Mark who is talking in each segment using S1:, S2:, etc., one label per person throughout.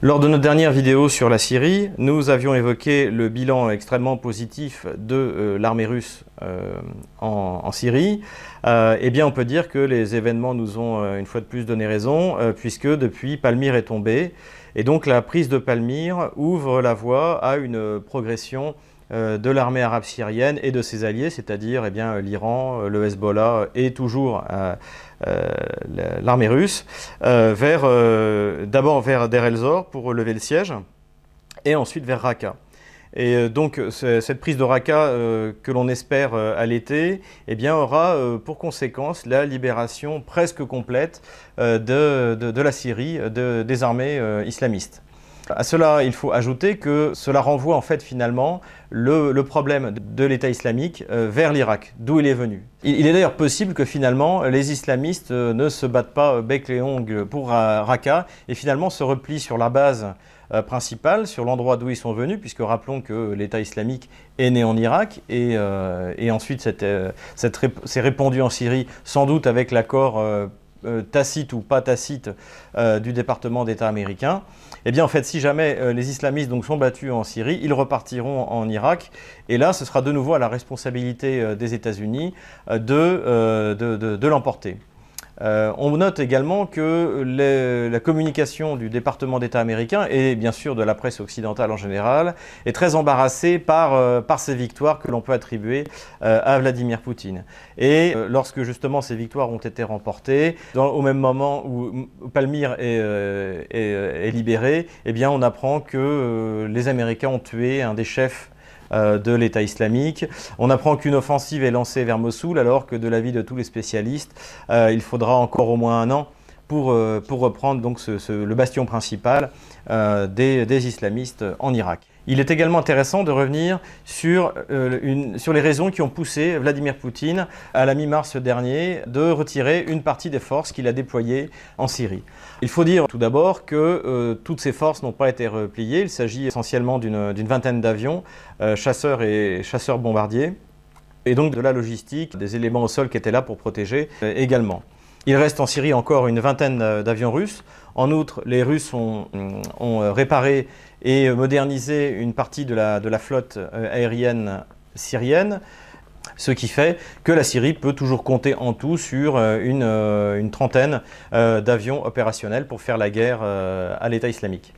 S1: Lors de notre dernière vidéo sur la Syrie, nous avions évoqué le bilan extrêmement positif de euh, l'armée russe euh, en, Syrie. Euh, eh bien, on peut dire que les événements nous ont une fois de plus donné raison, puisque depuis, Palmyre est tombé. Et donc, la prise de Palmyre ouvre la voie à une progression de l'armée arabe syrienne et de ses alliés, c'est-à-dire eh bien l'Iran, le Hezbollah et toujours euh, l'armée russe, euh, euh, d'abord vers Der el-Zor pour lever le siège, et ensuite vers Raqqa. Et donc cette prise de Raqqa que l'on espère à l'été eh bien, aura pour conséquence la libération presque complète de, de, la Syrie des armées islamistes. À cela, il faut ajouter que cela renvoie en fait finalement le, problème de l'État islamique euh, vers l'Irak, d'où il est venu. Il, est d'ailleurs possible que finalement les islamistes euh, ne se battent pas bec et ongles pour Raqqa et finalement se replient sur la base euh, principale, sur l'endroit d'où ils sont venus, puisque rappelons que l'État islamique est né en Irak et, ensuite s'est répandu en Syrie, sans doute avec l'accord euh, tacite ou pas tacite euh, du département d'État américain, eh bien en fait si jamais euh, les islamistes donc, sont battus en Syrie, ils repartiront en Irak et là ce sera de nouveau à la responsabilité des États-Unis de l'emporter. Euh, on note également que la communication du département d'État américain et bien sûr de la presse occidentale en général est très embarrassée par, euh, ces victoires que l'on peut attribuer euh, à Vladimir Poutine. Et lorsque justement ces victoires ont été remportées, au même moment où Palmyre est, libéré, eh bien on apprend que les Américains ont tué un des chefs de l'État islamique. On apprend qu'une offensive est lancée vers Mossoul alors que de l'avis de tous les spécialistes, euh, il faudra encore au moins un an pour, euh, reprendre donc le bastion principal des islamistes en Irak. Il est également intéressant de revenir sur, une, sur, les raisons qui ont poussé Vladimir Poutine, à la mi-mars dernier, de retirer une partie des forces qu'il a déployées en Syrie. Il faut dire tout d'abord que euh, toutes ces forces n'ont pas été repliées. Il s'agit essentiellement d'une vingtaine d'avions, euh, chasseurs et chasseurs bombardiers, et donc de la logistique, des éléments au sol qui étaient là pour protéger euh, également. Il reste en Syrie encore une vingtaine d'avions russes. En outre, les Russes ont, réparé et modernisé une partie de la flotte aérienne syrienne ce qui fait que la Syrie peut toujours compter en tout sur euh, euh, une, trentaine euh, d'avions opérationnels pour faire la guerre à l'État islamique.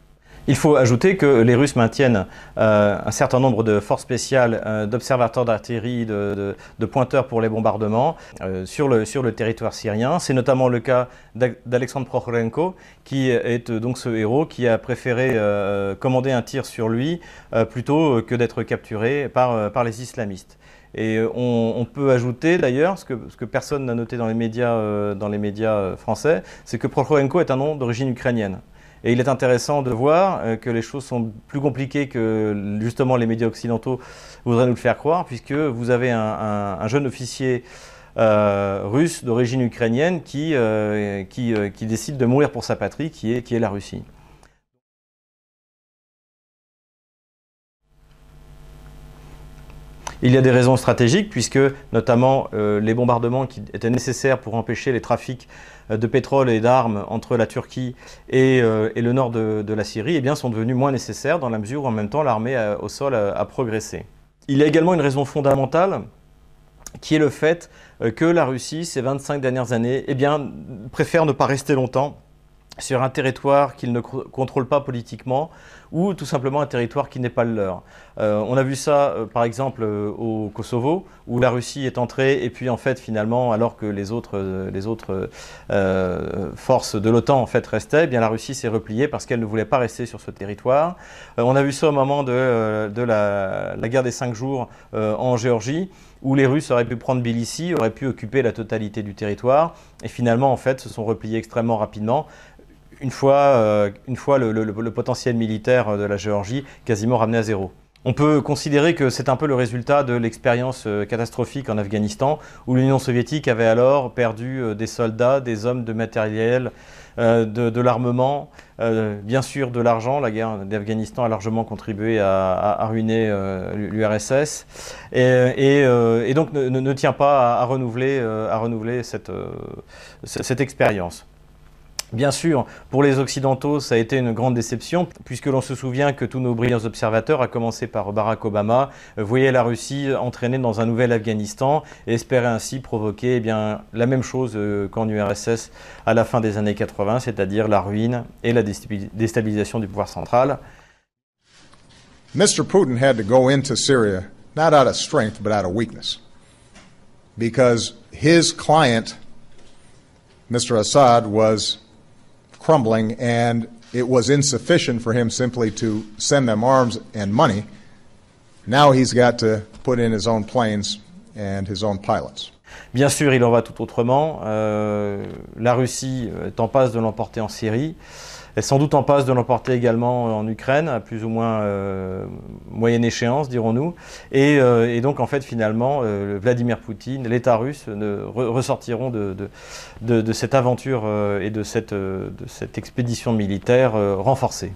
S1: Il faut ajouter que les Russes maintiennent un certain nombre de forces spéciales, d'observateurs d'artillerie, de, pointeurs pour les bombardements sur, le, sur, le, territoire syrien. C'est notamment le cas d'Alexandre Prokhorenko, qui est donc ce héros qui a préféré commander un tir sur lui plutôt que d'être capturé par, les islamistes. Et euh, on, peut ajouter d'ailleurs, ce que, personne n'a noté dans les médias, euh, dans les médias euh, français, c'est que Prokhorenko est un nom d'origine ukrainienne. Et il est intéressant de voir que les choses sont plus compliquées que justement les médias occidentaux voudraient nous le faire croire, puisque vous avez un, jeune officier russe d'origine ukrainienne qui, qui, décide de mourir pour sa patrie, qui est la Russie. Il y a des raisons stratégiques, puisque notamment euh, les bombardements qui étaient nécessaires pour empêcher les trafics euh, de pétrole et d'armes entre la Turquie et, euh, le nord de, la Syrie eh sont devenus moins nécessaires dans la mesure où en même temps l'armée au sol a, progressé. Il y a également une raison fondamentale qui est le fait que la Russie, ces 25 dernières années, eh préfère ne pas rester longtemps sur un territoire qu'ils ne contrôlent pas politiquement ou tout simplement un territoire qui n'est pas le leur. Euh, on a vu ça euh, par exemple euh, au Kosovo où la Russie est entrée et puis en fait finalement alors que les autres, forces de l'OTAN en fait restaient, eh bien la Russie s'est repliée parce qu'elle ne voulait pas rester sur ce territoire. on a vu ça au moment de, la, guerre des cinq jours en Géorgie où les Russes auraient pu prendre Tbilissi, auraient pu occuper la totalité du territoire et finalement en fait se sont repliés extrêmement rapidement une fois, euh, une fois le, potentiel militaire de la Géorgie quasiment ramené à zéro. On peut considérer que c'est un peu le résultat de l'expérience euh, catastrophique en Afghanistan, où l'Union soviétique avait alors perdu euh, des soldats, des hommes, de matériel, de, l'armement, bien sûr de l'argent. La guerre d'Afghanistan a largement contribué à, ruiner l'URSS, et, donc ne, tient pas à, renouveler, cette expérience. Bien sûr, pour les Occidentaux, ça a été une grande déception, puisque l'on se souvient que tous nos brillants observateurs, à commencer par Barack Obama, euh, voyaient la Russie entraînée dans un nouvel Afghanistan et espéraient ainsi provoquer eh bien, la même chose euh, qu'en URSS à la fin des années 80, c'est-à-dire la ruine et la déstabilisation du pouvoir central.
S2: Mr. Putin had to go into Syria not out of strength but out of weakness because his client, Mr. Assad, was crumbling, and it was insufficient for him simply to send them arms and money. Now he's got to put in his own planes and his own pilots.
S1: Bien sûr, il en va tout autrement. Euh, la Russie euh, est en passe de l'emporter en Syrie est sans doute en passe de l'emporter également en Ukraine, à plus ou moins euh, moyenne échéance, dirons-nous. Et, euh, donc, en fait, finalement, euh, Vladimir Poutine, l'État russe ressortiront de, cette aventure et de cette expédition militaire renforcée.